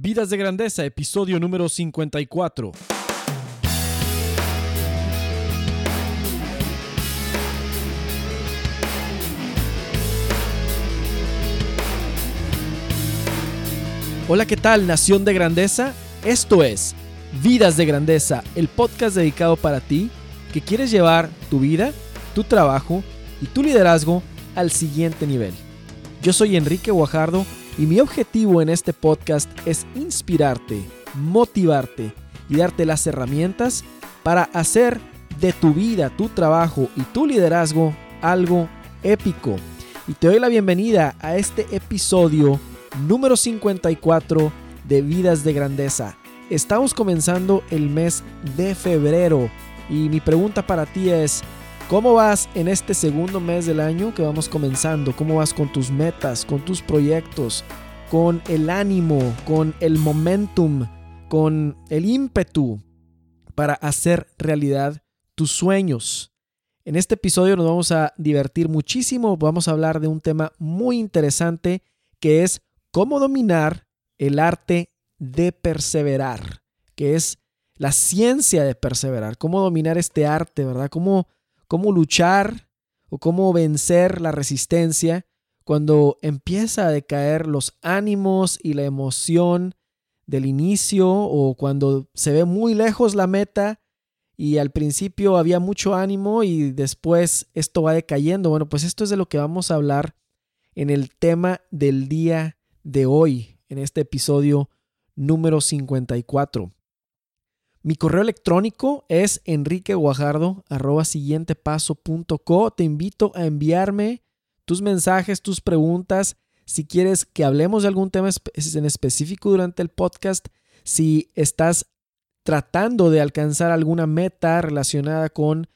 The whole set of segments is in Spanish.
Vidas de Grandeza, episodio número 54. Hola, ¿qué tal, Nación de Grandeza? Esto es Vidas de Grandeza, el podcast dedicado para ti que quieres llevar tu vida, tu trabajo y tu liderazgo al siguiente nivel. Yo soy Enrique Guajardo y mi objetivo en este podcast es inspirarte, motivarte y darte las herramientas para hacer de tu vida, tu trabajo y tu liderazgo algo épico. Y te doy la bienvenida a este episodio número 54 de Vidas de Grandeza. Estamos comenzando el mes de febrero y mi pregunta para ti es, ¿cómo vas en este segundo mes del año que vamos comenzando? ¿Cómo vas con tus metas, con tus proyectos, con el ánimo, con el momentum, con el ímpetu para hacer realidad tus sueños? En este episodio nos vamos a divertir muchísimo, vamos a hablar de un tema muy interesante que es cómo dominar el arte de perseverar, que es la ciencia de perseverar, cómo dominar este arte, ¿verdad? Cómo, cómo luchar o cómo vencer la resistencia cuando empieza a decaer los ánimos y la emoción del inicio o cuando se ve muy lejos la meta y al principio había mucho ánimo y después esto va decayendo. Bueno, pues esto es de lo que vamos a hablar en el tema del día de hoy, en este episodio número 54. Mi correo electrónico es enriqueguajardo.co. Te invito a enviarme tus mensajes, tus preguntas. Si quieres que hablemos de algún tema en específico durante el podcast, si estás tratando de alcanzar alguna meta relacionada con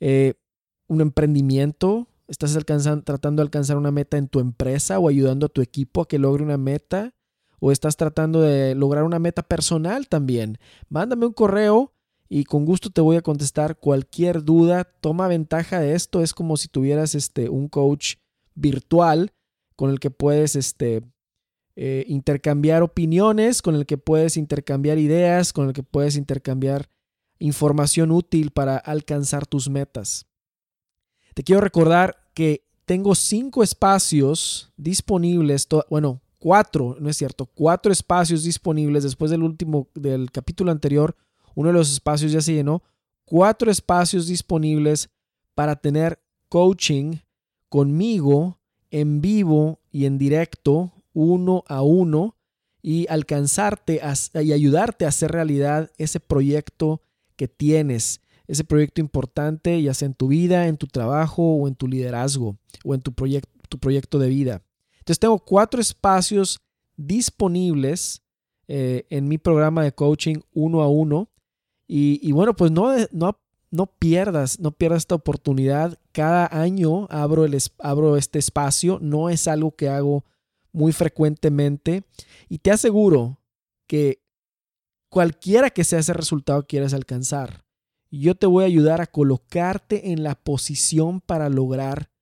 eh, un emprendimiento, estás tratando de alcanzar una meta en tu empresa o ayudando a tu equipo a que logre una meta, o estás tratando de lograr una meta personal también, mándame un correo y con gusto te voy a contestar cualquier duda. Toma ventaja de esto, es como si tuvieras este, un coach virtual con el que puedes este, eh, intercambiar opiniones, con el que puedes intercambiar ideas, con el que puedes intercambiar información útil para alcanzar tus metas. Te quiero recordar que tengo cinco espacios disponibles, bueno, cuatro, no es cierto, cuatro espacios disponibles después del último, del capítulo anterior, uno de los espacios ya se llenó, cuatro espacios disponibles para tener coaching conmigo en vivo y en directo, uno a uno, y alcanzarte y ayudarte a hacer realidad ese proyecto que tienes, ese proyecto importante, ya sea en tu vida, en tu trabajo o en tu liderazgo o en tu, proyecto, tu proyecto de vida. Entonces tengo cuatro espacios disponibles eh, en mi programa de coaching uno a uno. Y, bueno, pues no, no, no pierdas, no pierdas esta oportunidad. Cada año abro, el, abro este espacio. No es algo que hago muy frecuentemente. Y te aseguro que cualquiera que sea ese resultado quieras alcanzar, yo te voy a ayudar a colocarte en la posición para lograr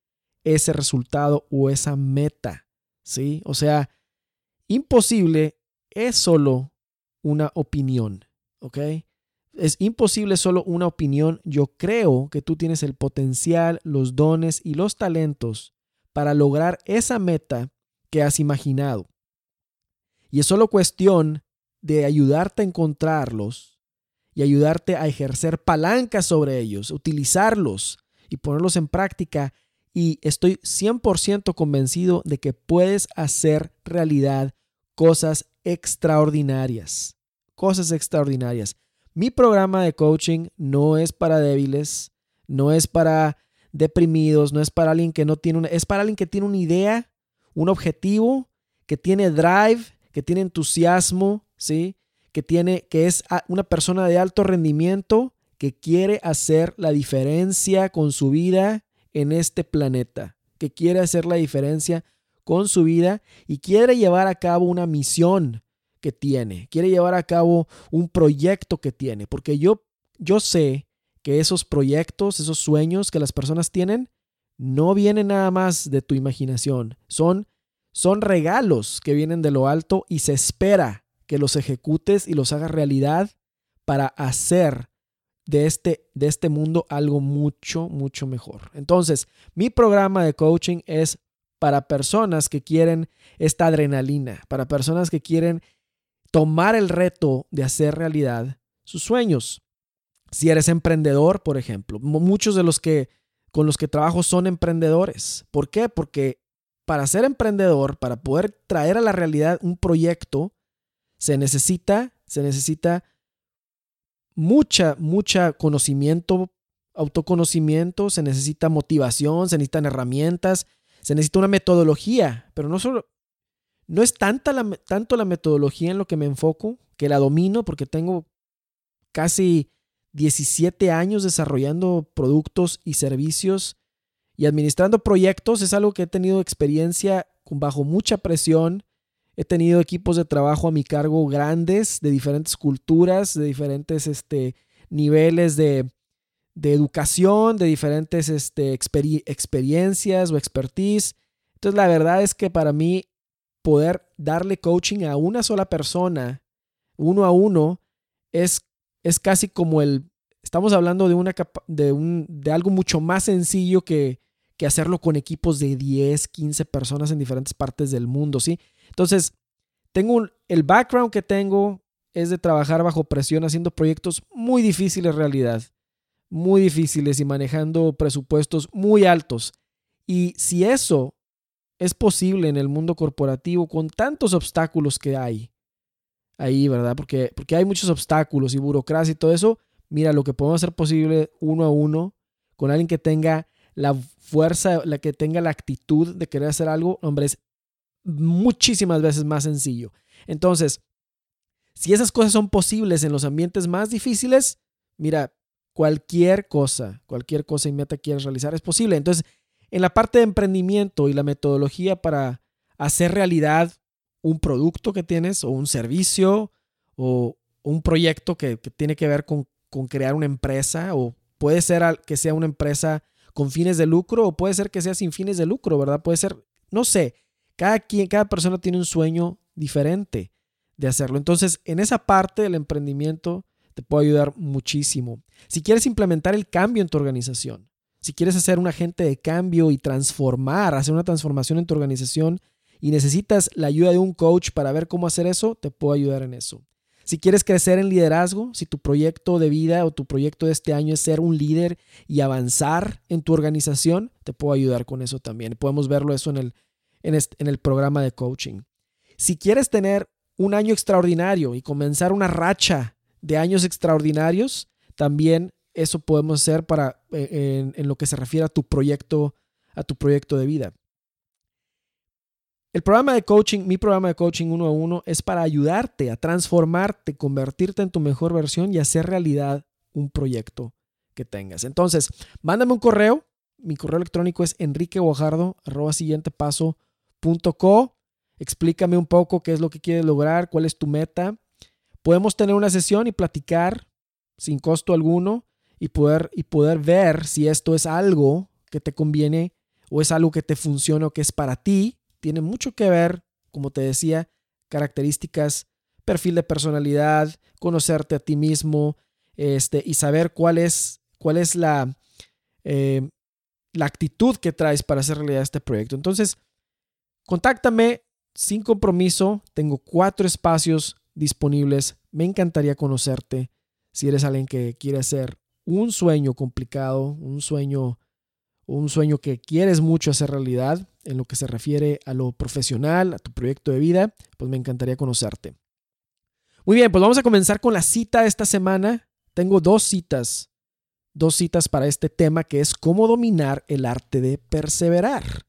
ese resultado o esa meta. ¿Sí? O sea, imposible es solo una opinión, ¿ok? Es imposible solo una opinión. Yo creo que tú tienes el potencial, los dones y los talentos para lograr esa meta que has imaginado. Y es solo cuestión de ayudarte a encontrarlos y ayudarte a ejercer palancas sobre ellos, utilizarlos y ponerlos en práctica y estoy 100% convencido de que puedes hacer realidad cosas extraordinarias. Cosas extraordinarias. Mi programa de coaching no es para débiles, no es para deprimidos, no es para alguien que no tiene una, es para alguien que tiene una idea, un objetivo, que tiene drive, que tiene entusiasmo, ¿sí? Que tiene que es una persona de alto rendimiento que quiere hacer la diferencia con su vida en este planeta, que quiere hacer la diferencia con su vida y quiere llevar a cabo una misión que tiene, quiere llevar a cabo un proyecto que tiene, porque yo, yo sé que esos proyectos, esos sueños que las personas tienen, no vienen nada más de tu imaginación, son, son regalos que vienen de lo alto y se espera que los ejecutes y los hagas realidad para hacer de este, de este mundo algo mucho, mucho mejor. Entonces, mi programa de coaching es para personas que quieren esta adrenalina, para personas que quieren tomar el reto de hacer realidad sus sueños. Si eres emprendedor, por ejemplo, muchos de los que con los que trabajo son emprendedores. ¿Por qué? Porque para ser emprendedor, para poder traer a la realidad un proyecto, se necesita, se necesita mucha, mucha conocimiento, autoconocimiento, se necesita motivación, se necesitan herramientas, se necesita una metodología, pero no solo, no es tanta la, tanto la metodología en lo que me enfoco, que la domino porque tengo casi 17 años desarrollando productos y servicios y administrando proyectos. Es algo que he tenido experiencia bajo mucha presión. He tenido equipos de trabajo a mi cargo grandes, de diferentes culturas, de diferentes este, niveles de, educación, de diferentes este, experiencias o expertise. Entonces, la verdad es que para mí poder darle coaching a una sola persona, uno a uno, es es casi como el, estamos hablando de, una, de, un, de algo mucho más sencillo que, que hacerlo con equipos de 10, 15 personas en diferentes partes del mundo, ¿sí? Entonces, tengo el background que tengo es de trabajar bajo presión haciendo proyectos muy difíciles en realidad, muy difíciles y manejando presupuestos muy altos. Y si eso es posible en el mundo corporativo con tantos obstáculos que hay, ahí, ¿verdad? Porque, porque hay muchos obstáculos y burocracia y todo eso. Mira, lo que podemos hacer posible uno a uno con alguien que tenga la fuerza, la que tenga la actitud de querer hacer algo, hombre, es muchísimas veces más sencillo. Entonces, si esas cosas son posibles en los ambientes más difíciles, mira, cualquier cosa, cualquier cosa y meta que quieras realizar es posible. Entonces, en la parte de emprendimiento y la metodología para hacer realidad un producto que tienes o un servicio o un proyecto que, tiene que ver con, crear una empresa o puede ser que sea una empresa con fines de lucro o puede ser que sea sin fines de lucro, ¿verdad? Puede ser, no sé, cada, quien, cada persona tiene un sueño diferente de hacerlo. Entonces, en esa parte del emprendimiento te puede ayudar muchísimo. Si quieres implementar el cambio en tu organización, si quieres hacer un agente de cambio y transformar, hacer una transformación en tu organización, y necesitas la ayuda de un coach para ver cómo hacer eso, te puedo ayudar en eso. Si quieres crecer en liderazgo, si tu proyecto de vida o tu proyecto de este año es ser un líder y avanzar en tu organización, te puedo ayudar con eso también. Podemos verlo eso en el, en, el programa de coaching. Si quieres tener un año extraordinario y comenzar una racha de años extraordinarios, también eso podemos hacer para eh, en, lo que se refiere a tu proyecto, a tu proyecto de vida. El programa de coaching, mi programa de coaching uno a uno, es para ayudarte a transformarte, convertirte en tu mejor versión y hacer realidad un proyecto que tengas. Entonces, mándame un correo. Mi correo electrónico es enriqueguajardo.co. Explícame un poco qué es lo que quieres lograr, cuál es tu meta. Podemos tener una sesión y platicar sin costo alguno y poder, y poder ver si esto es algo que te conviene o es algo que te funciona o que es para ti tiene mucho que ver, como te decía, características, perfil de personalidad, conocerte a ti mismo este, y saber cuál es, cuál es la, eh, la actitud que traes para hacer realidad este proyecto. Entonces, contáctame sin compromiso. Tengo cuatro espacios disponibles. Me encantaría conocerte si eres alguien que quiere hacer un sueño complicado, un sueño un sueño que quieres mucho hacer realidad en lo que se refiere a lo profesional, a tu proyecto de vida, pues me encantaría conocerte. Muy bien, pues vamos a comenzar con la cita de esta semana. Tengo dos citas, dos citas para este tema que es cómo dominar el arte de perseverar.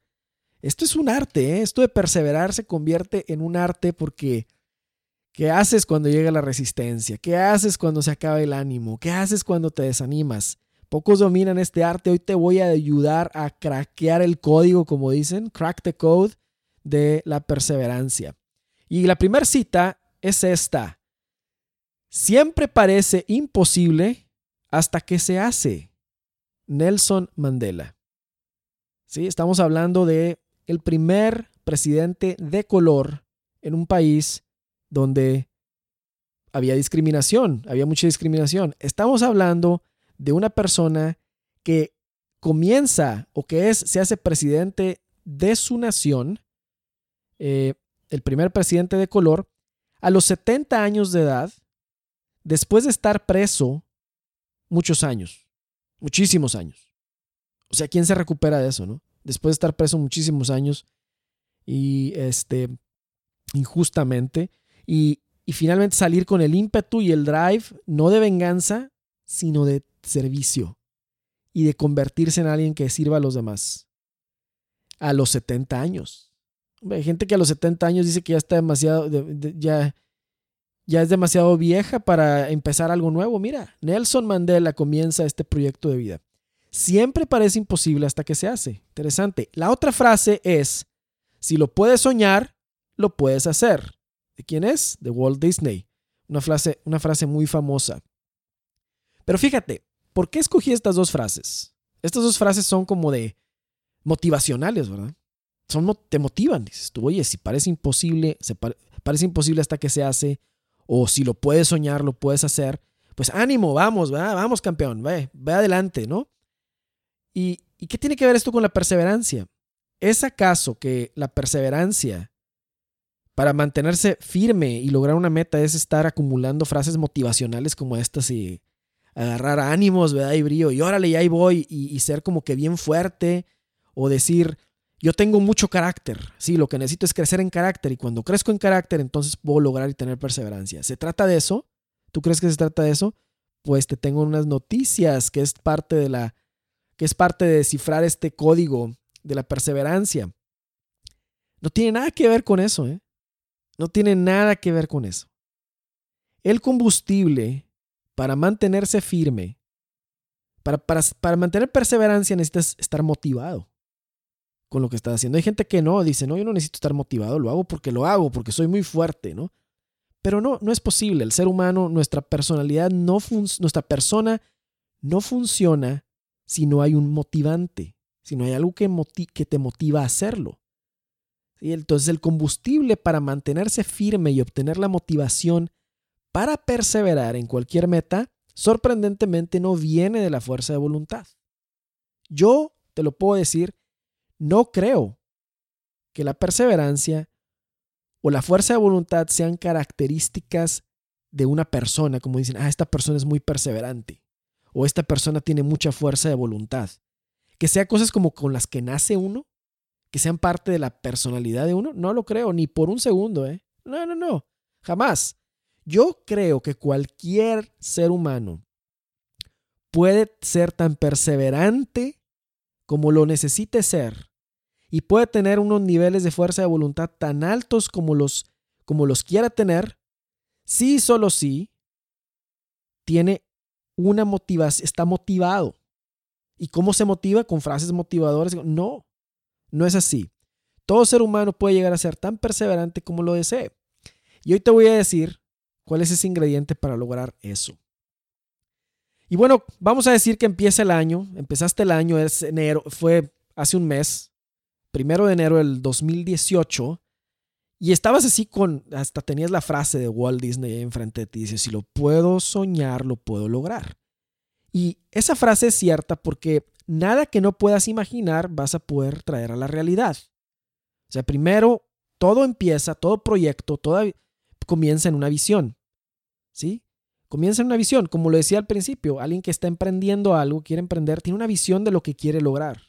Esto es un arte, ¿eh? esto de perseverar se convierte en un arte porque ¿qué haces cuando llega la resistencia? ¿Qué haces cuando se acaba el ánimo? ¿Qué haces cuando te desanimas? Pocos dominan este arte. Hoy te voy a ayudar a craquear el código, como dicen, crack the code de la perseverancia. Y la primera cita es esta. Siempre parece imposible hasta que se hace. Nelson Mandela. ¿Sí? Estamos hablando de el primer presidente de color en un país donde había discriminación, había mucha discriminación. Estamos hablando de una persona que comienza o que es, se hace presidente de su nación, eh, el primer presidente de color, a los 70 años de edad, después de estar preso muchos años, muchísimos años. O sea, ¿quién se recupera de eso, no? Después de estar preso muchísimos años y este injustamente y, y finalmente salir con el ímpetu y el drive no de venganza, sino de servicio y de convertirse en alguien que sirva a los demás. A los 70 años. Hay gente que a los 70 años dice que ya está demasiado, ya, ya es demasiado vieja para empezar algo nuevo. Mira, Nelson Mandela comienza este proyecto de vida. Siempre parece imposible hasta que se hace. Interesante. La otra frase es, si lo puedes soñar, lo puedes hacer. ¿De quién es? De Walt Disney. Una frase, una frase muy famosa. Pero fíjate, ¿por qué escogí estas dos frases? Estas dos frases son como de motivacionales, ¿verdad? Son, te motivan, dices tú, oye, si parece imposible, se parece imposible hasta que se hace, o si lo puedes soñar, lo puedes hacer, pues ánimo, vamos, vamos campeón, ve, ve adelante, ¿no? ¿Y, ¿Y qué tiene que ver esto con la perseverancia? ¿Es acaso que la perseverancia para mantenerse firme y lograr una meta es estar acumulando frases motivacionales como estas y agarrar ánimos, ¿verdad? Y brillo, y órale, y ahí voy, y, ser como que bien fuerte, o decir, yo tengo mucho carácter, sí, lo que necesito es crecer en carácter, y cuando crezco en carácter, entonces puedo lograr y tener perseverancia. ¿Se trata de eso? ¿Tú crees que se trata de eso? Pues te tengo unas noticias que es parte de la, que es parte de descifrar este código de la perseverancia. No tiene nada que ver con eso, ¿eh? No tiene nada que ver con eso. El combustible para mantenerse firme, para, para, mantener perseverancia necesitas estar motivado con lo que estás haciendo. Hay gente que no, dice, no, yo no necesito estar motivado, lo hago porque lo hago, porque soy muy fuerte, ¿no? Pero no, no es posible. El ser humano, nuestra personalidad, no nuestra persona no funciona si no hay un motivante, si no hay algo que, que te motiva a hacerlo. y Entonces el combustible para mantenerse firme y obtener la motivación para perseverar en cualquier meta, sorprendentemente no viene de la fuerza de voluntad. Yo, te lo puedo decir, no creo que la perseverancia o la fuerza de voluntad sean características de una persona, como dicen, ah, esta persona es muy perseverante o esta persona tiene mucha fuerza de voluntad. Que sea cosas como con las que nace uno, que sean parte de la personalidad de uno, no lo creo, ni por un segundo, ¿eh? No, no, no, jamás. Yo creo que cualquier ser humano puede ser tan perseverante como lo necesite ser y puede tener unos niveles de fuerza de voluntad tan altos como los, como los quiera tener, si solo si tiene una motivación, está motivado. ¿Y cómo se motiva? Con frases motivadoras. No, no es así. Todo ser humano puede llegar a ser tan perseverante como lo desee. Y hoy te voy a decir ¿Cuál es ese ingrediente para lograr eso? Y bueno, vamos a decir que empieza el año, empezaste el año, es enero, fue hace un mes, primero de enero del 2018, y estabas así con, hasta tenías la frase de Walt Disney ahí enfrente de ti, dice, si lo puedo soñar, lo puedo lograr. Y esa frase es cierta porque nada que no puedas imaginar vas a poder traer a la realidad. O sea, primero, todo empieza, todo proyecto, comienza en una visión. ¿sí? Comienza en una visión, como lo decía al principio, alguien que está emprendiendo algo, quiere emprender, tiene una visión de lo que quiere lograr,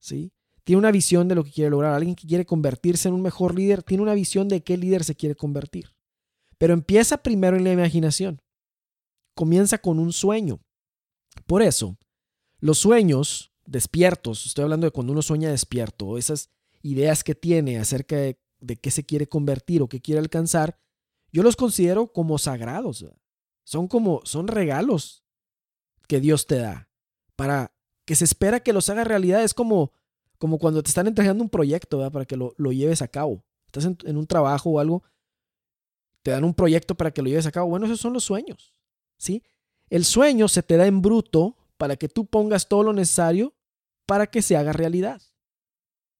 ¿sí? Tiene una visión de lo que quiere lograr. Alguien que quiere convertirse en un mejor líder, tiene una visión de qué líder se quiere convertir. Pero empieza primero en la imaginación. Comienza con un sueño. Por eso, los sueños despiertos, estoy hablando de cuando uno sueña despierto, esas ideas que tiene acerca de, qué se quiere convertir o qué quiere alcanzar, yo los considero como sagrados. Son como, son regalos que Dios te da para que se espera que los haga realidad. Es como, como cuando te están entregando un proyecto para que lo, lleves a cabo. Estás en, un trabajo o algo, te dan un proyecto para que lo lleves a cabo. Bueno, esos son los sueños. ¿sí? El sueño se te da en bruto para que tú pongas todo lo necesario para que se haga realidad.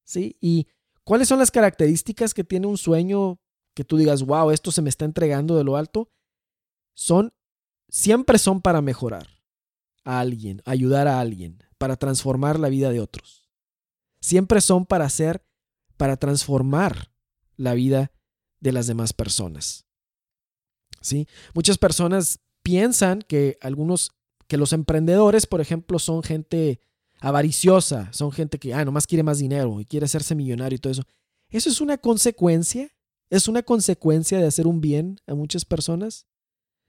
¿sí? ¿Y cuáles son las características que tiene un sueño que tú digas, wow, esto se me está entregando de lo alto, son, siempre son para mejorar a alguien, ayudar a alguien, para transformar la vida de otros. Siempre son para hacer, para transformar la vida de las demás personas. ¿Sí? Muchas personas piensan que algunos, que los emprendedores, por ejemplo, son gente avariciosa, son gente que, ah, nomás quiere más dinero y quiere hacerse millonario y todo eso. Eso es una consecuencia, es una consecuencia de hacer un bien a muchas personas.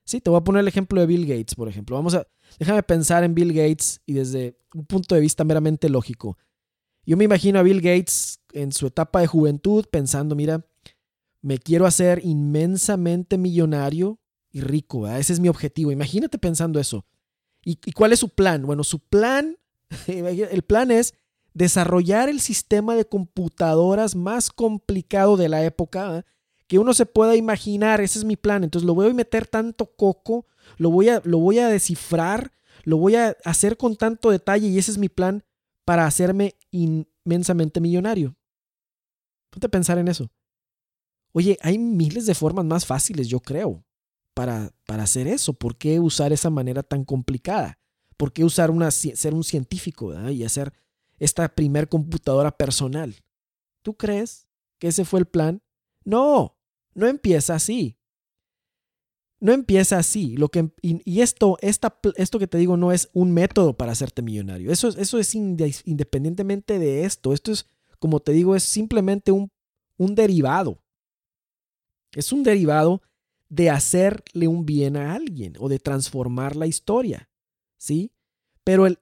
Sí, te voy a poner el ejemplo de Bill Gates, por ejemplo. Vamos a, déjame pensar en Bill Gates y desde un punto de vista meramente lógico. Yo me imagino a Bill Gates en su etapa de juventud pensando, mira, me quiero hacer inmensamente millonario y rico, ese es mi objetivo. Imagínate pensando eso. ¿Y, ¿Y cuál es su plan? Bueno, su plan, el plan es desarrollar el sistema de computadoras más complicado de la época que uno se pueda imaginar. Ese es mi plan. Entonces lo voy a meter tanto coco, lo voy a, lo voy a descifrar, lo voy a hacer con tanto detalle y ese es mi plan para hacerme inmensamente millonario. Ponte a pensar en eso. Oye, hay miles de formas más fáciles, yo creo, para, para hacer eso. ¿Por qué usar esa manera tan complicada? ¿Por qué usar una, ser un científico y hacer esta primer computadora personal? ¿Tú crees que ese fue el plan? No, no empieza así. No empieza así. Lo que, y, esto, esta, esto que te digo no es un método para hacerte millonario. Eso, eso es independientemente de esto. Esto es, como te digo, es simplemente un, un derivado. Es un derivado de hacerle un bien a alguien o de transformar la historia. ¿Sí? Pero el,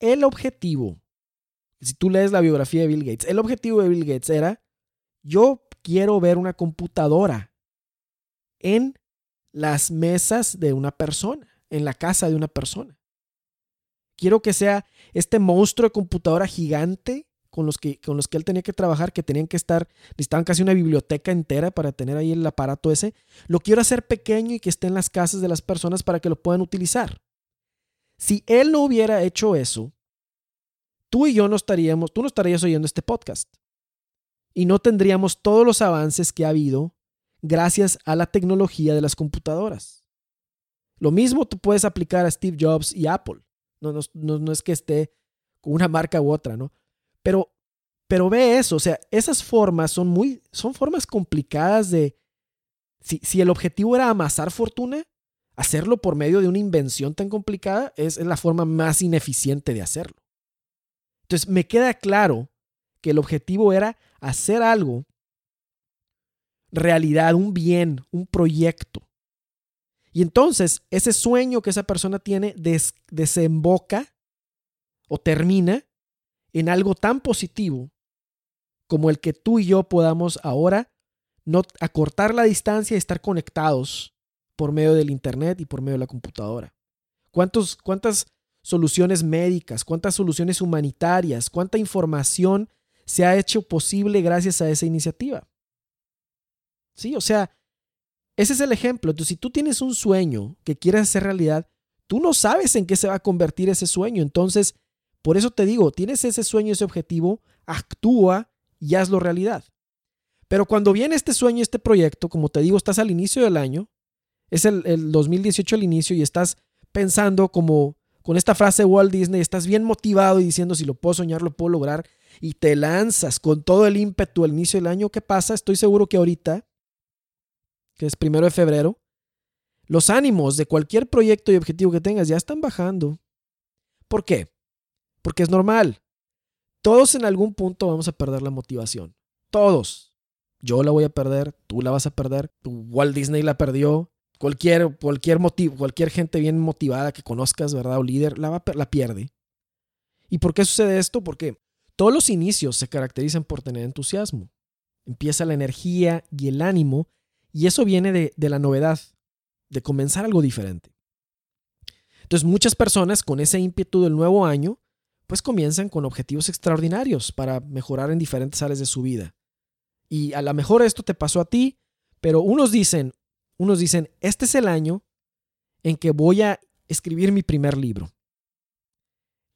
el objetivo, si tú lees la biografía de Bill Gates, el objetivo de Bill Gates era, yo quiero ver una computadora en las mesas de una persona, en la casa de una persona. Quiero que sea este monstruo de computadora gigante con los, que, con los que él tenía que trabajar, que tenían que estar, necesitaban casi una biblioteca entera para tener ahí el aparato ese. Lo quiero hacer pequeño y que esté en las casas de las personas para que lo puedan utilizar. Si él no hubiera hecho eso, tú y yo no estaríamos, tú no estarías oyendo este podcast. Y no tendríamos todos los avances que ha habido gracias a la tecnología de las computadoras. Lo mismo tú puedes aplicar a Steve Jobs y Apple. No, no, no, es que esté con una marca u otra, ¿no? Pero, pero ve eso, o sea, esas formas son muy, son formas complicadas de, si, si el objetivo era amasar fortuna, hacerlo por medio de una invención tan complicada es, es la forma más ineficiente de hacerlo. Entonces, me queda claro que el objetivo era hacer algo realidad, un bien, un proyecto. Y entonces ese sueño que esa persona tiene desemboca o termina en algo tan positivo como el que tú y yo podamos ahora no acortar la distancia y estar conectados por medio del internet y por medio de la computadora. ¿Cuántos, ¿Cuántas soluciones médicas, cuántas soluciones humanitarias, cuánta información se ha hecho posible gracias a esa iniciativa? Sí, o sea, ese es el ejemplo. Entonces, si tú tienes un sueño que quieres hacer realidad, tú no sabes en qué se va a convertir ese sueño. Entonces, por eso te digo, tienes ese sueño, ese objetivo, actúa y hazlo realidad. Pero cuando viene este sueño, este proyecto, como te digo, estás al inicio del año, es el, el 2018 al inicio y estás pensando como con esta frase de Walt Disney, estás bien motivado y diciendo si lo puedo soñar, lo puedo lograr y te lanzas con todo el ímpetu al inicio del año, ¿qué pasa? Estoy seguro que ahorita que es primero de febrero, los ánimos de cualquier proyecto y objetivo que tengas ya están bajando. ¿Por qué? Porque es normal. Todos en algún punto vamos a perder la motivación. Todos. Yo la voy a perder, tú la vas a perder, Walt Disney la perdió, cualquier, cualquier motivo, cualquier gente bien motivada que conozcas, ¿verdad? O líder, la, la pierde. ¿Y por qué sucede esto? Porque todos los inicios se caracterizan por tener entusiasmo. Empieza la energía y el ánimo y eso viene de, la novedad, de comenzar algo diferente. Entonces muchas personas con ese ímpetu del nuevo año, pues comienzan con objetivos extraordinarios para mejorar en diferentes áreas de su vida. Y a lo mejor esto te pasó a ti, pero unos dicen, unos dicen, este es el año en que voy a escribir mi primer libro.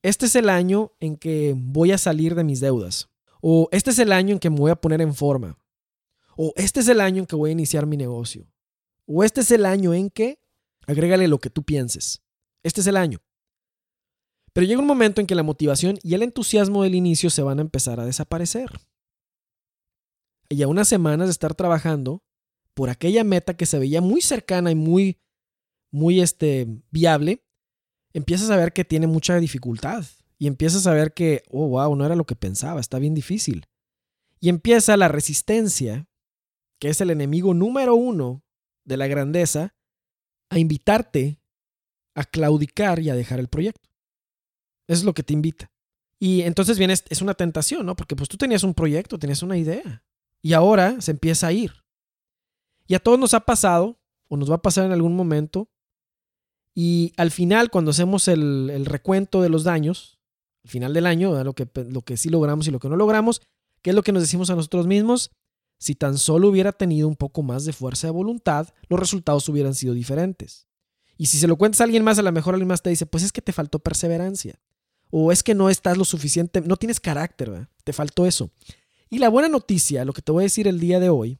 Este es el año en que voy a salir de mis deudas. O este es el año en que me voy a poner en forma. O este es el año en que voy a iniciar mi negocio. O este es el año en que Agrégale lo que tú pienses. Este es el año. Pero llega un momento en que la motivación y el entusiasmo del inicio se van a empezar a desaparecer. Y a unas semanas de estar trabajando por aquella meta que se veía muy cercana y muy, muy este, viable, empiezas a ver que tiene mucha dificultad. Y empiezas a ver que, oh, wow, no era lo que pensaba, está bien difícil. Y empieza la resistencia, que es el enemigo número uno de la grandeza, a invitarte a claudicar y a dejar el proyecto. Eso es lo que te invita. Y entonces viene, es una tentación, ¿no? Porque pues tú tenías un proyecto, tenías una idea. Y ahora se empieza a ir. Y a todos nos ha pasado, o nos va a pasar en algún momento. Y al final, cuando hacemos el, recuento de los daños, al final del año, lo que, lo que sí logramos y lo que no logramos, ¿qué es lo que nos decimos a nosotros mismos? Si tan solo hubiera tenido un poco más de fuerza de voluntad, los resultados hubieran sido diferentes. Y si se lo cuentas a alguien más, a lo mejor alguien más te dice, pues es que te faltó perseverancia. O es que no estás lo suficiente, no tienes carácter, te faltó eso. Y la buena noticia, lo que te voy a decir el día de hoy,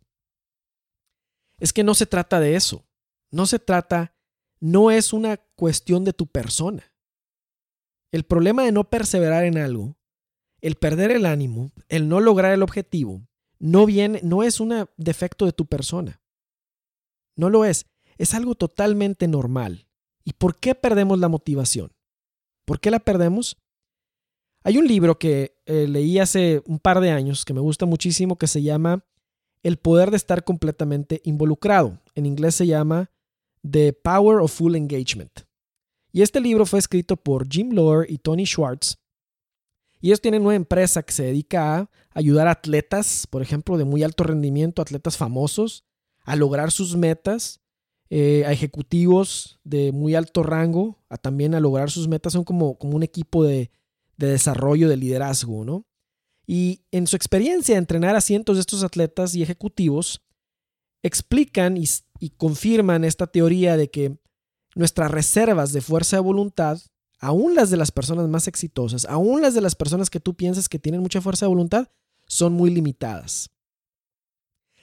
es que no se trata de eso. No se trata, no es una cuestión de tu persona. El problema de no perseverar en algo, el perder el ánimo, el no lograr el objetivo, no viene, no es un defecto de tu persona. No lo es. Es algo totalmente normal. ¿Y por qué perdemos la motivación? ¿Por qué la perdemos? Hay un libro que eh, leí hace un par de años que me gusta muchísimo que se llama El poder de estar completamente involucrado. En inglés se llama The Power of Full Engagement. Y este libro fue escrito por Jim Lohr y Tony Schwartz y ellos tienen una empresa que se dedica a ayudar a atletas, por ejemplo, de muy alto rendimiento, atletas famosos, a lograr sus metas, eh, a ejecutivos de muy alto rango, a también a lograr sus metas. Son como, como un equipo de, desarrollo, de liderazgo, ¿no? Y en su experiencia de entrenar a cientos de estos atletas y ejecutivos, explican y, y confirman esta teoría de que nuestras reservas de fuerza de voluntad aún las de las personas más exitosas, aún las de las personas que tú piensas que tienen mucha fuerza de voluntad, son muy limitadas.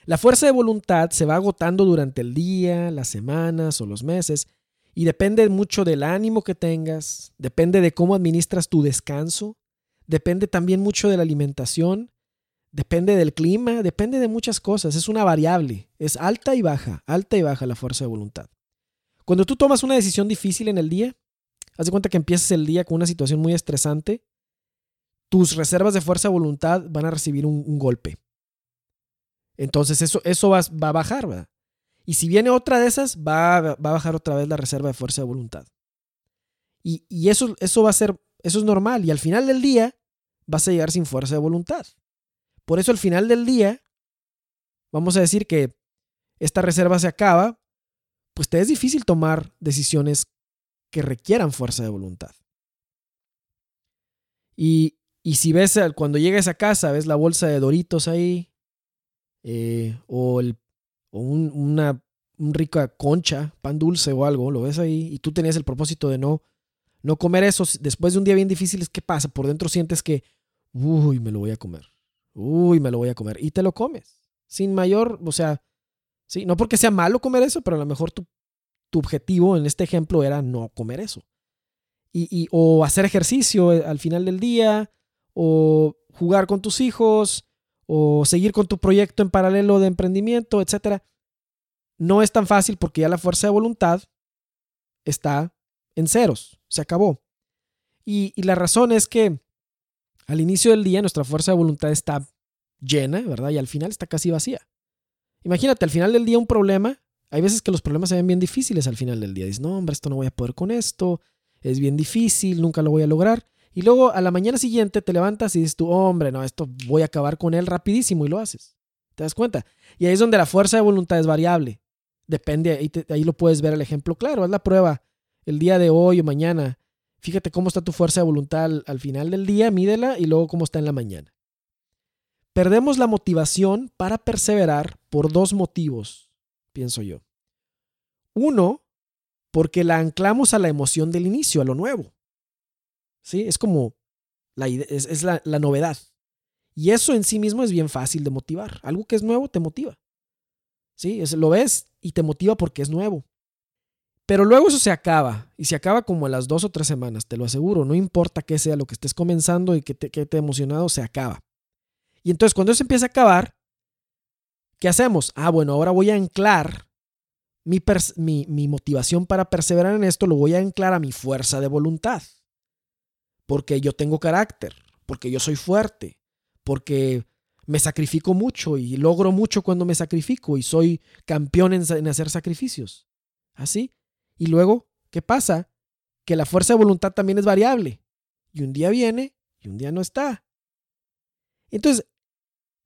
La fuerza de voluntad se va agotando durante el día, las semanas o los meses y depende mucho del ánimo que tengas, depende de cómo administras tu descanso, depende también mucho de la alimentación, depende del clima, depende de muchas cosas, es una variable, es alta y baja, alta y baja la fuerza de voluntad. Cuando tú tomas una decisión difícil en el día, Haz de cuenta que empiezas el día con una situación muy estresante. Tus reservas de fuerza de voluntad van a recibir un, golpe. Entonces eso, eso va, a bajar, ¿verdad? Y si viene otra de esas, va, a bajar otra vez la reserva de fuerza de voluntad. Y, y eso, eso va a ser, eso es normal. Y al final del día vas a llegar sin fuerza de voluntad. Por eso al final del día, vamos a decir que esta reserva se acaba, pues te es difícil tomar decisiones que requieran fuerza de voluntad. Y, si ves, cuando llegues a casa, ves la bolsa de Doritos ahí, eh, o, el, una rica concha, pan dulce o algo, lo ves ahí, y tú tenías el propósito de no, no comer eso, después de un día bien difícil, ¿qué pasa? Por dentro sientes que, uy, me lo voy a comer, uy, me lo voy a comer, y te lo comes, sin mayor, o sea, sí, no porque sea malo comer eso, pero a lo mejor tú tu objetivo en este ejemplo era no comer eso. Y, o hacer ejercicio eh, al final del día, o jugar con tus hijos, o seguir con tu proyecto en paralelo de emprendimiento, etc. No es tan fácil porque ya la fuerza de voluntad está en ceros, se acabó. Y, y la razón es que al inicio del día nuestra fuerza de voluntad está llena, ¿verdad? Y al final está casi vacía. Imagínate, al final del día un problema hay veces que los problemas se ven bien difíciles al final del día. Dices, no, hombre, esto no voy a poder con esto, es bien difícil, nunca lo voy a lograr. Y luego a la mañana siguiente te levantas y dices tú, hombre, no, esto voy a acabar con él rapidísimo y lo haces. ¿Te das cuenta? Y ahí es donde la fuerza de voluntad es variable. Depende, ahí, ahí lo puedes ver el ejemplo claro, haz la prueba el día de hoy o mañana. Fíjate cómo está tu fuerza de voluntad al final del día, mídela y luego cómo está en la mañana. Perdemos la motivación para perseverar por dos motivos pienso yo. Uno, porque la anclamos a la emoción del inicio, a lo nuevo. ¿Sí? Es como la, es, la, novedad. Y eso en sí mismo es bien fácil de motivar. Algo que es nuevo te motiva. ¿Sí? Es, lo ves y te motiva porque es nuevo. Pero luego eso se acaba y se acaba como a las dos o tres semanas, te lo aseguro. No importa qué sea lo que estés comenzando y que te, que te emocionado, se acaba. Y entonces cuando eso empieza a acabar, ¿qué hacemos? Ah, bueno, ahora voy a anclar mi, mi, mi motivación para perseverar en esto, lo voy a anclar a mi fuerza de voluntad. Porque yo tengo carácter, porque yo soy fuerte, porque me sacrifico mucho y logro mucho cuando me sacrifico y soy campeón en, en hacer sacrificios. Así. Y luego, ¿qué pasa? Que la fuerza de voluntad también es variable. Y un día viene y un día no está. Entonces,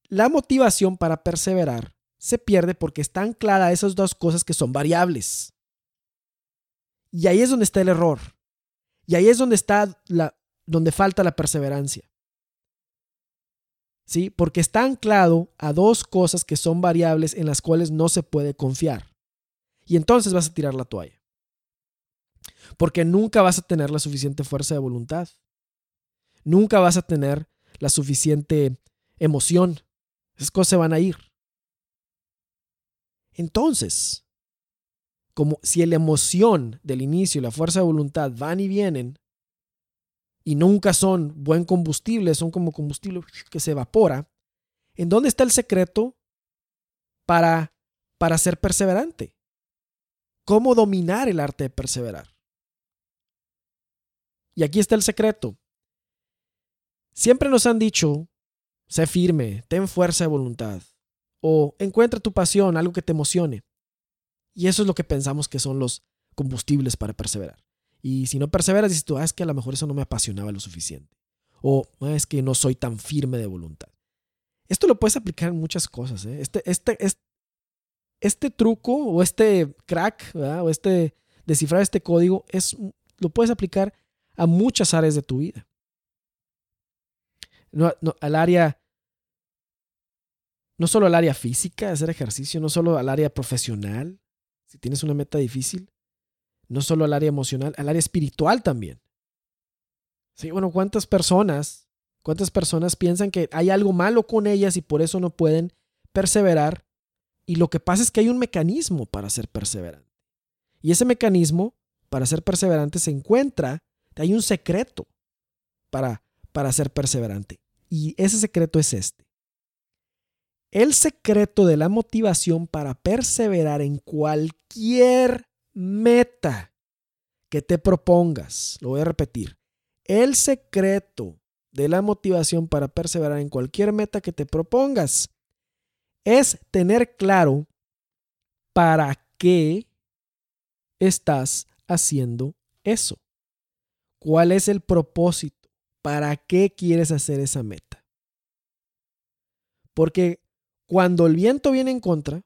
la motivación para perseverar se pierde porque está anclada a esas dos cosas que son variables. Y ahí es donde está el error. Y ahí es donde está la, donde falta la perseverancia. ¿Sí? Porque está anclado a dos cosas que son variables en las cuales no se puede confiar. Y entonces vas a tirar la toalla porque nunca vas a tener la suficiente fuerza de voluntad. Nunca vas a tener la suficiente emoción. Esas cosas se van a ir. Entonces, como si la emoción del inicio y la fuerza de voluntad van y vienen y nunca son buen combustible, son como combustible que se evapora, ¿en dónde está el secreto para, para ser perseverante? ¿Cómo dominar el arte de perseverar? Y aquí está el secreto. Siempre nos han dicho, sé firme, ten fuerza de voluntad, o encuentra tu pasión, algo que te emocione. Y eso es lo que pensamos que son los combustibles para perseverar. Y si no perseveras, dices tú, ah, es que a lo mejor eso no me apasionaba lo suficiente. O ah, es que no soy tan firme de voluntad. Esto lo puedes aplicar en muchas cosas. ¿eh? Este, este, este, este, truco o este crack o este descifrar este código es, lo puedes aplicar a muchas áreas de tu vida. No, al área, no solo al área física, hacer ejercicio, no solo al área profesional, si tienes una meta difícil, no solo al área emocional, al área espiritual también. Sí, bueno, ¿cuántas personas, cuántas personas piensan que hay algo malo con ellas y por eso no pueden perseverar? Y lo que pasa es que hay un mecanismo para ser perseverante. Y ese mecanismo para ser perseverante se encuentra hay un secreto para, para ser perseverante. Y ese secreto es este. El secreto de la motivación para perseverar en cualquier meta que te propongas, lo voy a repetir, el secreto de la motivación para perseverar en cualquier meta que te propongas es tener claro para qué estás haciendo eso. ¿Cuál es el propósito? ¿Para qué quieres hacer esa meta? Porque cuando el viento viene en contra,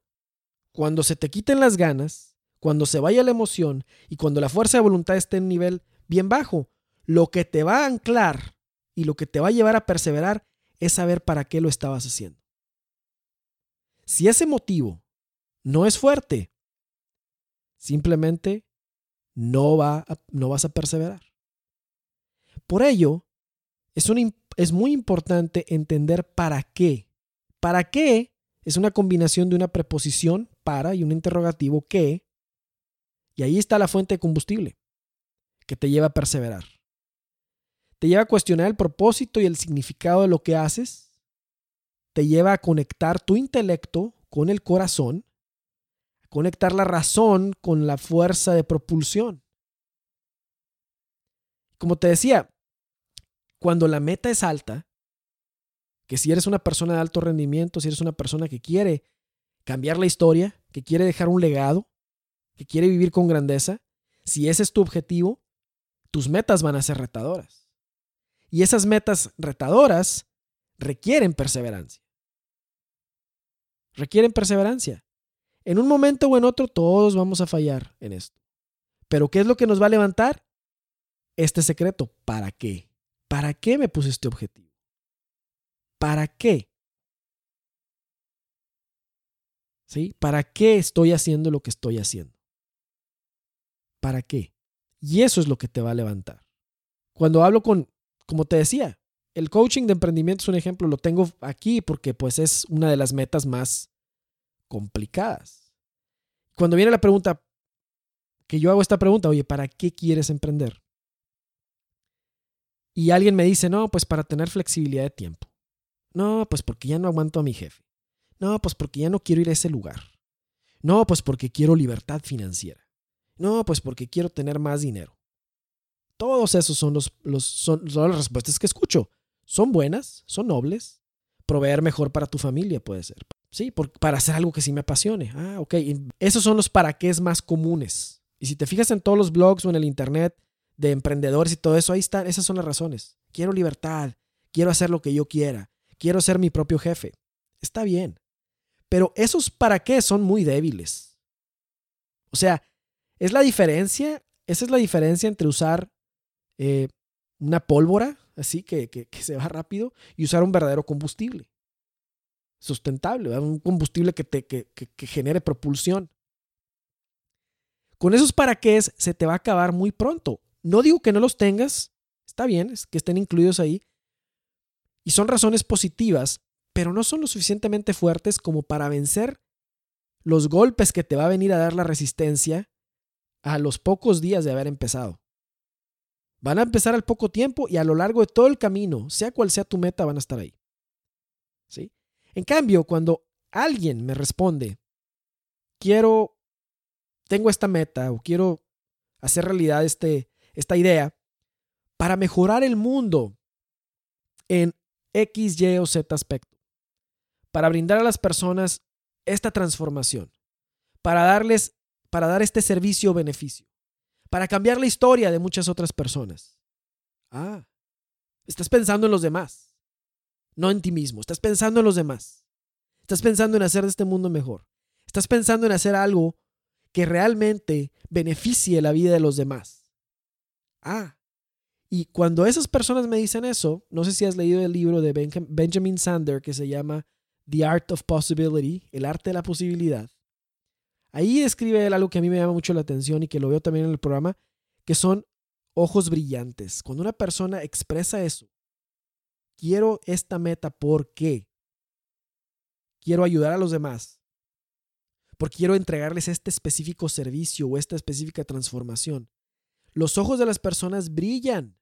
cuando se te quiten las ganas, cuando se vaya la emoción y cuando la fuerza de voluntad esté en nivel bien bajo, lo que te va a anclar y lo que te va a llevar a perseverar es saber para qué lo estabas haciendo. Si ese motivo no es fuerte, simplemente no, va no vas a perseverar. Por ello, es, es muy importante entender para qué. ¿Para qué? Es una combinación de una preposición para y un interrogativo que. Y ahí está la fuente de combustible que te lleva a perseverar. Te lleva a cuestionar el propósito y el significado de lo que haces. Te lleva a conectar tu intelecto con el corazón, a conectar la razón con la fuerza de propulsión. Como te decía, cuando la meta es alta, que si eres una persona de alto rendimiento, si eres una persona que quiere cambiar la historia, que quiere dejar un legado, que quiere vivir con grandeza, si ese es tu objetivo, tus metas van a ser retadoras. Y esas metas retadoras requieren perseverancia. Requieren perseverancia. En un momento o en otro todos vamos a fallar en esto. Pero ¿qué es lo que nos va a levantar? Este secreto. ¿Para qué? ¿Para qué me puse este objetivo? ¿Para qué? ¿Sí? ¿Para qué estoy haciendo lo que estoy haciendo? ¿Para qué? Y eso es lo que te va a levantar. Cuando hablo con, como te decía, el coaching de emprendimiento es un ejemplo, lo tengo aquí porque pues es una de las metas más complicadas. Cuando viene la pregunta, que yo hago esta pregunta, oye, ¿para qué quieres emprender? Y alguien me dice, no, pues para tener flexibilidad de tiempo. No, pues porque ya no aguanto a mi jefe. No, pues porque ya no quiero ir a ese lugar. No, pues porque quiero libertad financiera. No, pues porque quiero tener más dinero. Todos esos son, los, los, son, las respuestas que escucho. Son buenas, son nobles. Proveer mejor para tu familia puede ser. Sí, para hacer algo que sí me apasione. Ah, ok. Esos son los para qué más comunes. Y si te fijas en todos los blogs o en el internet de emprendedores y todo eso, ahí están. Esas son las razones. Quiero libertad. Quiero hacer lo que yo quiera. Quiero ser mi propio jefe. Está bien. Pero esos para qué son muy débiles. O sea, es la diferencia, esa es la diferencia entre usar eh, una pólvora, así que, que, se va rápido, y usar un verdadero combustible. Sustentable, un combustible que, te, que, que genere propulsión. Con esos para qué se te va a acabar muy pronto. No digo que no los tengas, está bien, es que estén incluidos ahí. Y son razones positivas, pero no son lo suficientemente fuertes como para vencer los golpes que te va a venir a dar la resistencia a los pocos días de haber empezado. Van a empezar al poco tiempo y a lo largo de todo el camino, sea cual sea tu meta, van a estar ahí. ¿Sí? En cambio, cuando alguien me responde, quiero, tengo esta meta o quiero hacer realidad este, esta idea para mejorar el mundo en X, Y o Z aspecto, para brindar a las personas esta transformación, para darles, para dar este servicio o beneficio para cambiar la historia de muchas otras personas. Ah, estás pensando en los demás, no en ti mismo, estás pensando en los demás. Estás pensando en hacer de este mundo mejor. Estás pensando en hacer algo que realmente beneficie la vida de los demás. Ah, y cuando esas personas me dicen eso, no sé si has leído el libro de Benjamin Sander que se llama The Art of Possibility, el arte de la posibilidad. Ahí describe él algo que a mí me llama mucho la atención y que lo veo también en el programa, que son ojos brillantes. Cuando una persona expresa eso, quiero esta meta, ¿por qué? Quiero ayudar a los demás, porque quiero entregarles este específico servicio o esta específica transformación. Los ojos de las personas brillan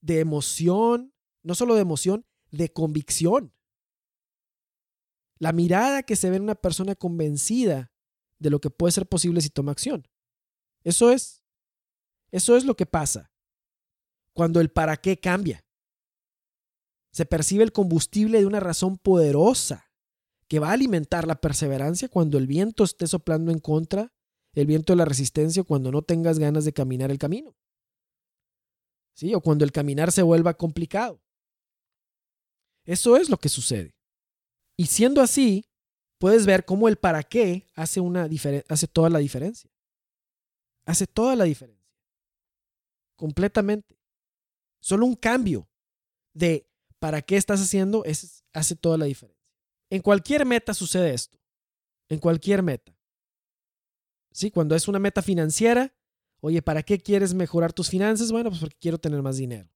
de emoción, no solo de emoción, de convicción. La mirada que se ve en una persona convencida de lo que puede ser posible si toma acción. Eso es. Eso es lo que pasa cuando el para qué cambia. Se percibe el combustible de una razón poderosa que va a alimentar la perseverancia cuando el viento esté soplando en contra, el viento de la resistencia, cuando no tengas ganas de caminar el camino. ¿Sí? O cuando el caminar se vuelva complicado. Eso es lo que sucede. Y siendo así, puedes ver cómo el para qué hace, una hace toda la diferencia. Hace toda la diferencia. Completamente. Solo un cambio de para qué estás haciendo es, hace toda la diferencia. En cualquier meta sucede esto. En cualquier meta. Sí, cuando es una meta financiera, oye, ¿para qué quieres mejorar tus finanzas? Bueno, pues porque quiero tener más dinero.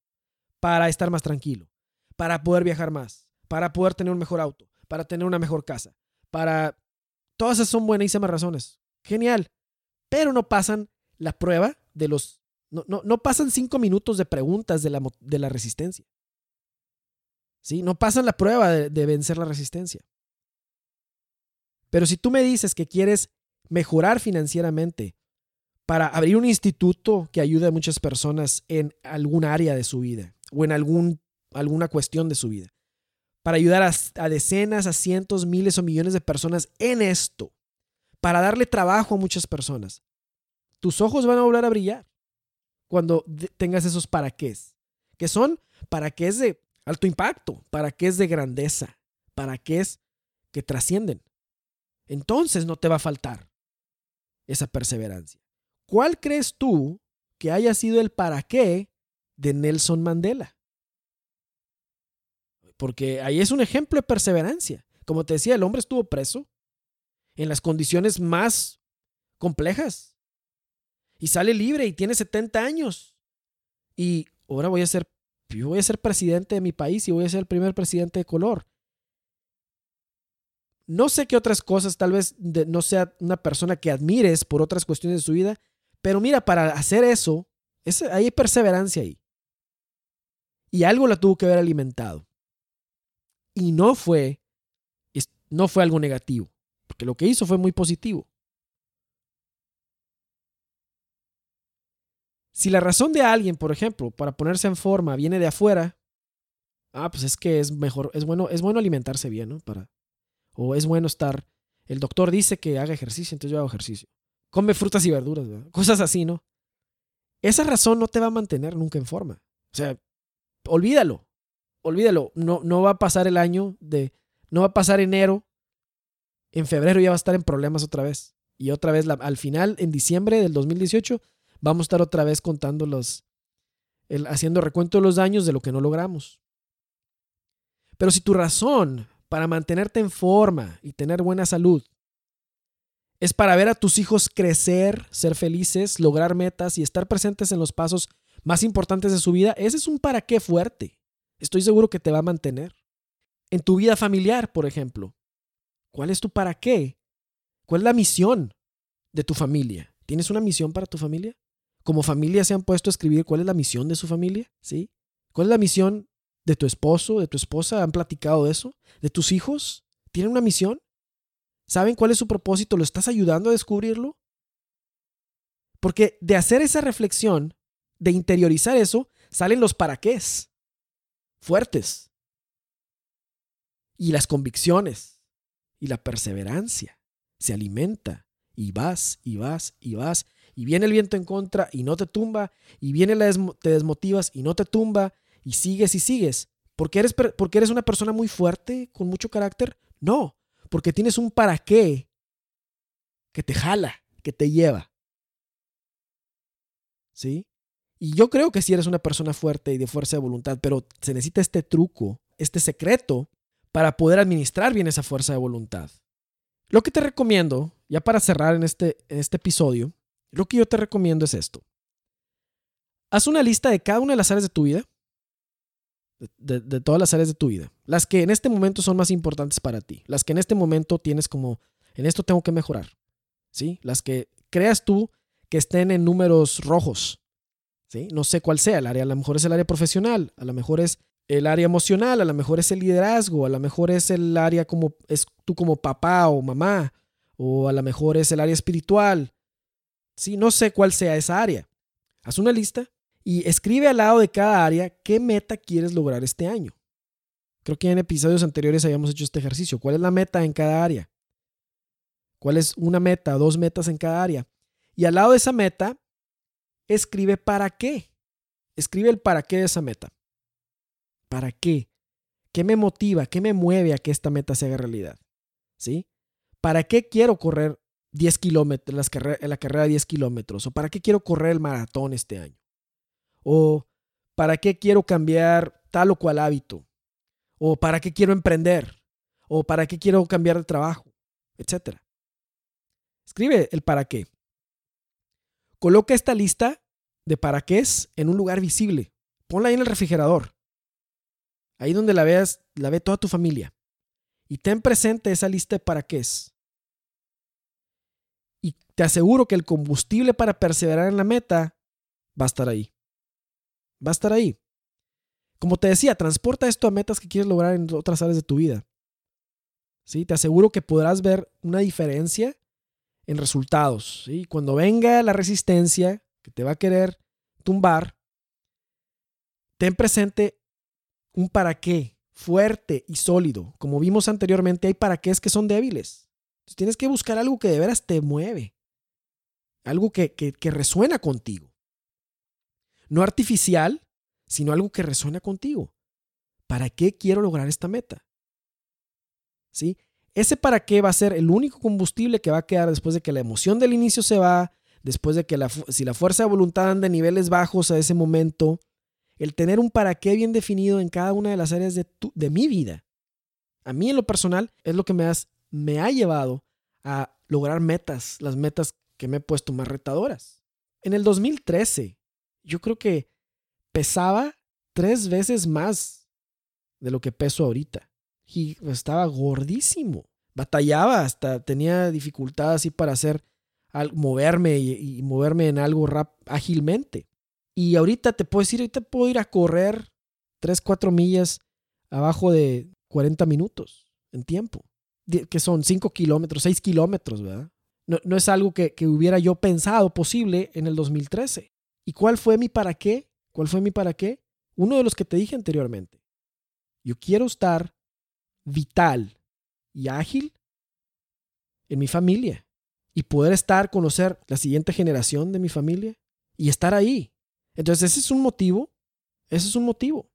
Para estar más tranquilo. Para poder viajar más. Para poder tener un mejor auto. Para tener una mejor casa para... Todas esas son buenísimas razones. Genial. Pero no pasan la prueba de los... No, no, pasan cinco minutos de preguntas de la, de la resistencia. ¿Sí? No pasan la prueba de vencer la resistencia. Pero si tú me dices que quieres mejorar financieramente para abrir un instituto que ayude a muchas personas en algún área de su vida o en algún, alguna cuestión de su vida, para ayudar a, decenas, a cientos, miles o millones de personas en esto, para darle trabajo a muchas personas. Tus ojos van a volver a brillar cuando tengas esos para qué, que son para qué es de alto impacto, para qué es de grandeza, para qué es que trascienden. Entonces no te va a faltar esa perseverancia. ¿Cuál crees tú que haya sido el para qué de Nelson Mandela? porque ahí es un ejemplo de perseverancia. Como te decía, el hombre estuvo preso en las condiciones más complejas y sale libre y tiene 70 años. Y ahora voy a ser, yo voy a ser presidente de mi país y voy a ser el primer presidente de color. No sé qué otras cosas, tal vez no sea una persona que admires por otras cuestiones de su vida, Pero mira, para hacer eso, hay perseverancia ahí. Y algo la tuvo que haber alimentado. Y no fue, no fue algo negativo, porque lo que hizo fue muy positivo. Si la razón de alguien, por ejemplo, para ponerse en forma viene de afuera, ah, pues es que es mejor, es bueno, es bueno alimentarse bien, ¿no? Para, o es bueno estar. El doctor dice que haga ejercicio, entonces yo hago ejercicio. Come frutas y verduras, cosas así, ¿no? Esa razón no te va a mantener nunca en forma. O sea, olvídalo, olvídalo. No, no va a pasar el año de, no va a pasar enero. En febrero ya va a estar en problemas otra vez. Y otra vez, al final, en diciembre del 2018, vamos a estar otra vez contando los, el, haciendo recuento de los daños de lo que no logramos. Pero si tu razón para mantenerte en forma y tener buena salud es para ver a tus hijos crecer, ser felices, lograr metas y estar presentes en los pasos más importantes de su vida, ese es un para qué fuerte. Estoy seguro que te va a mantener. En tu vida familiar, por ejemplo, ¿cuál es tu para qué? ¿Cuál es la misión de tu familia? ¿Tienes una misión para tu familia? Como familia se han puesto a escribir cuál es la misión de su familia, ¿sí? ¿Cuál es la misión de tu esposo, de tu esposa? ¿Han platicado de eso? ¿De tus hijos? ¿Tienen una misión? ¿Saben cuál es su propósito? ¿Lo estás ayudando a descubrirlo? Porque de hacer esa reflexión, de interiorizar eso, salen los para qué fuertes. Y las convicciones y la perseverancia se alimenta y vas y vas y vas y viene el viento en contra y no te tumba y viene la te desmotivas y no te tumba y sigues y sigues. ¿Porque eres, ¿Porque eres una persona muy fuerte, con mucho carácter? No, porque tienes un para qué que te jala, que te lleva. ¿Sí? Y yo creo que si eres una persona fuerte y de fuerza de voluntad, pero se necesita este truco, este secreto, para poder administrar bien esa fuerza de voluntad. Lo que te recomiendo, ya para cerrar en este, en este episodio, lo que yo te recomiendo es esto. Haz una lista de cada una de las áreas de tu vida de, todas las áreas de tu vida. Las que en este momento son más importantes para ti. Las que en este momento tienes como, en esto tengo que mejorar. ¿Sí? Las que creas tú que estén en números rojos. ¿Sí? No sé cuál sea el área. A lo mejor es el área profesional. A lo mejor es el área emocional. A lo mejor es el liderazgo. A lo mejor es el área como, es tú como papá o mamá. O a lo mejor es el área espiritual. Sí, no sé cuál sea esa área. Haz una lista y escribe al lado de cada área qué meta quieres lograr este año. Creo que en episodios anteriores habíamos hecho este ejercicio. ¿Cuál es la meta en cada área? ¿Cuál es una meta, dos metas en cada área? Y al lado de esa meta, escribe para qué. Escribe el para qué de esa meta. ¿Para qué? ¿Qué me motiva? ¿Qué me mueve a que esta meta se haga realidad? ¿Sí? ¿Para qué quiero correr 10 kilómetros, la carrera de 10 kilómetros? ¿O para qué quiero correr el maratón este año? O para qué quiero cambiar tal o cual hábito, o para qué quiero emprender, o para qué quiero cambiar de trabajo, etc. Escribe el para qué. Coloca esta lista de para qué es en un lugar visible. Ponla ahí en el refrigerador. Ahí donde la veas, la ve toda tu familia. Y ten presente esa lista de para qué es. Y te aseguro que el combustible para perseverar en la meta va a estar ahí va a estar ahí. Como te decía, transporta esto a metas que quieres lograr en otras áreas de tu vida. ¿Sí? Te aseguro que podrás ver una diferencia en resultados. ¿sí? Cuando venga la resistencia que te va a querer tumbar, ten presente un para qué fuerte y sólido. Como vimos anteriormente, hay para qué es que son débiles. Entonces, tienes que buscar algo que de veras te mueve. Algo que, que, que resuena contigo. No artificial, sino algo que resuena contigo. ¿Para qué quiero lograr esta meta? ¿Sí? Ese para qué va a ser el único combustible que va a quedar después de que la emoción del inicio se va, después de que la, si la fuerza de voluntad anda en niveles bajos a ese momento, el tener un para qué bien definido en cada una de las áreas de, de mi vida. A mí en lo personal es lo que me, me ha llevado a lograr metas, las metas que me he puesto más retadoras. En el 2013, yo creo que pesaba tres veces más de lo que peso ahorita. Y estaba gordísimo. Batallaba, hasta tenía dificultad así para hacer moverme y, moverme en algo rap, ágilmente. Y ahorita te puedo decir, ahorita puedo ir a correr 3, 4 millas abajo de 40 minutos en tiempo, que son 5 kilómetros, 6 kilómetros, ¿verdad? No, no es algo que, que, hubiera yo pensado posible en el 2013. ¿Y cuál fue mi para qué? ¿Cuál fue mi para qué? Uno de los que te dije anteriormente. Yo quiero estar vital y ágil en mi familia y poder estar, conocer la siguiente generación de mi familia y estar ahí. Entonces ese es un motivo, ese es un motivo.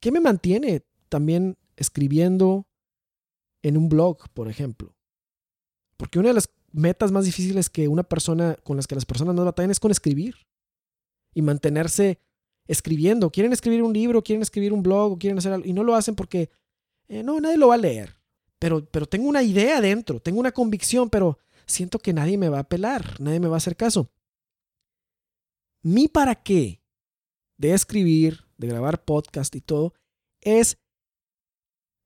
¿Qué me mantiene también escribiendo en un blog, por ejemplo? Porque una de las metas más difíciles que una persona, con las que las personas no batallan es con escribir y mantenerse escribiendo. Quieren escribir un libro, quieren escribir un blog, quieren hacer algo y no lo hacen porque eh, no, nadie lo va a leer. Pero, pero tengo una idea dentro, tengo una convicción, pero siento que nadie me va a pelar, nadie me va a hacer caso. Mi para qué de escribir, de grabar podcast y todo, es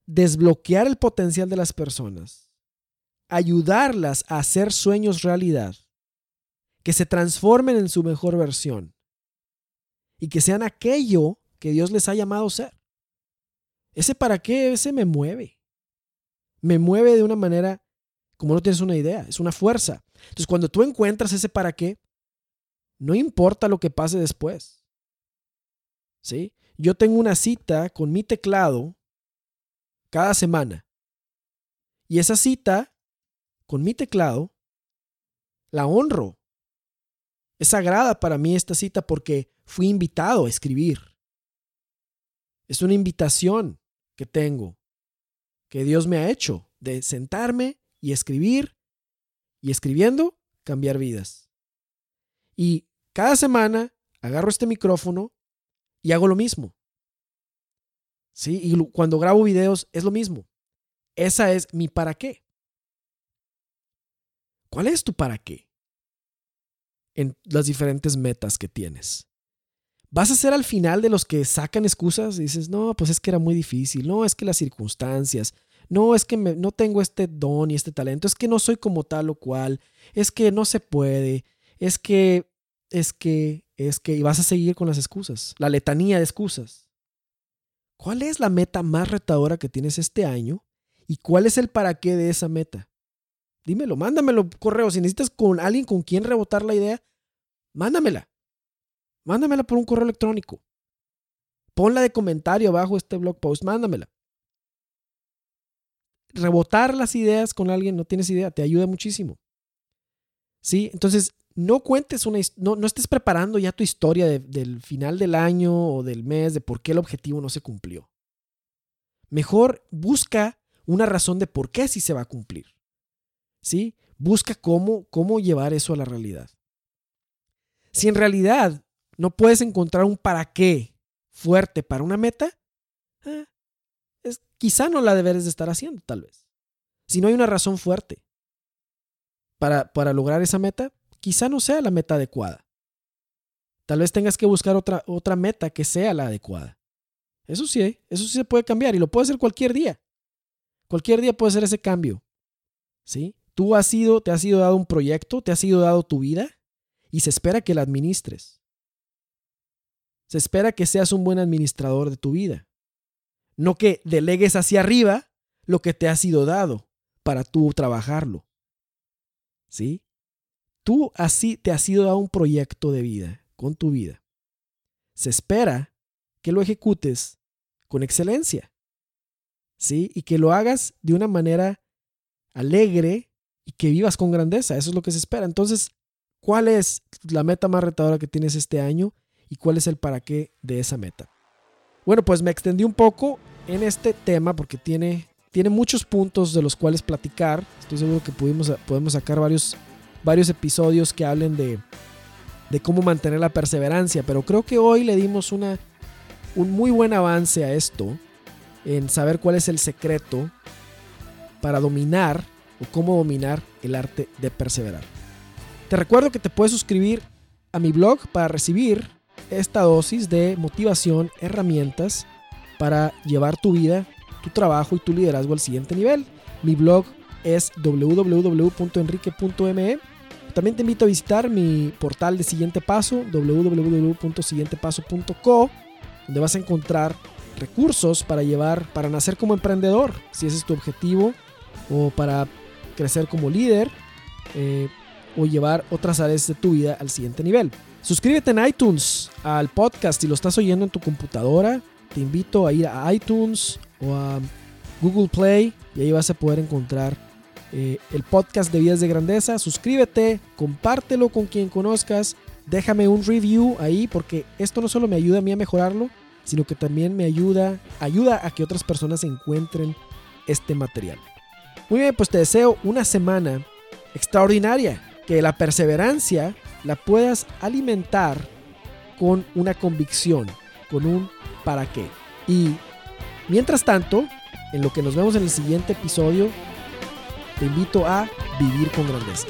desbloquear el potencial de las personas, ayudarlas a hacer sueños realidad, que se transformen en su mejor versión y que sean aquello que Dios les ha llamado ser. Ese para qué, ese me mueve. Me mueve de una manera como no tienes una idea, es una fuerza. Entonces, cuando tú encuentras ese para qué, no importa lo que pase después. ¿Sí? Yo tengo una cita con mi teclado cada semana. Y esa cita con mi teclado la honro. Es sagrada para mí esta cita porque fui invitado a escribir. Es una invitación que tengo, que Dios me ha hecho, de sentarme y escribir y escribiendo cambiar vidas. Y cada semana agarro este micrófono y hago lo mismo. ¿Sí? Y cuando grabo videos es lo mismo. Esa es mi para qué. ¿Cuál es tu para qué? En las diferentes metas que tienes. ¿Vas a ser al final de los que sacan excusas dices, no, pues es que era muy difícil, no, es que las circunstancias, no, es que no tengo este don y este talento, es que no soy como tal o cual, es que no se puede, es que, es que, es que, y vas a seguir con las excusas, la letanía de excusas. ¿Cuál es la meta más retadora que tienes este año? ¿Y cuál es el para qué de esa meta? Dímelo, mándamelo correo. Si necesitas con alguien con quien rebotar la idea, mándamela. Mándamela por un correo electrónico. Ponla de comentario abajo este blog post, mándamela rebotar las ideas con alguien, no tienes idea, te ayuda muchísimo. ¿Sí? Entonces, no cuentes una no, no estés preparando ya tu historia del final del año o del mes de por qué el objetivo no se cumplió. Mejor busca una razón de por qué sí se va a cumplir. ¿Sí? Busca cómo, cómo llevar eso a la realidad. Si en realidad no puedes encontrar un para qué fuerte para una meta, eh, es, quizá no la deberes de estar haciendo, tal vez. Si no hay una razón fuerte para, para lograr esa meta, quizá no sea la meta adecuada. Tal vez tengas que buscar otra, otra meta que sea la adecuada. Eso sí, eso sí se puede cambiar y lo puede hacer cualquier día. Cualquier día puede hacer ese cambio. ¿Sí? Tú has sido, te has sido dado un proyecto, te has sido dado tu vida y se espera que la administres. Se espera que seas un buen administrador de tu vida no que delegues hacia arriba lo que te ha sido dado para tú trabajarlo. ¿Sí? Tú así te has sido dado un proyecto de vida con tu vida. Se espera que lo ejecutes con excelencia. ¿Sí? Y que lo hagas de una manera alegre y que vivas con grandeza. Eso es lo que se espera. Entonces, ¿cuál es la meta más retadora que tienes este año y cuál es el para qué de esa meta? Bueno, pues me extendí un poco en este tema porque tiene, tiene muchos puntos de los cuales platicar. Estoy seguro que pudimos, podemos sacar varios, varios episodios que hablen de, de cómo mantener la perseverancia, pero creo que hoy le dimos una, un muy buen avance a esto, en saber cuál es el secreto para dominar o cómo dominar el arte de perseverar. Te recuerdo que te puedes suscribir a mi blog para recibir esta dosis de motivación, herramientas para llevar tu vida, tu trabajo y tu liderazgo al siguiente nivel. Mi blog es www.enrique.me También te invito a visitar mi portal de Siguiente Paso, www.siguientepaso.co, donde vas a encontrar recursos para llevar, para nacer como emprendedor, si ese es tu objetivo, o para crecer como líder, eh, o llevar otras áreas de tu vida al siguiente nivel. Suscríbete en iTunes al podcast si lo estás oyendo en tu computadora. Te invito a ir a iTunes o a Google Play y ahí vas a poder encontrar eh, el podcast de Vidas de Grandeza. Suscríbete, compártelo con quien conozcas, déjame un review ahí porque esto no solo me ayuda a mí a mejorarlo, sino que también me ayuda, ayuda a que otras personas encuentren este material. Muy bien, pues te deseo una semana extraordinaria, que la perseverancia la puedas alimentar con una convicción, con un para qué. Y mientras tanto, en lo que nos vemos en el siguiente episodio, te invito a vivir con grandeza.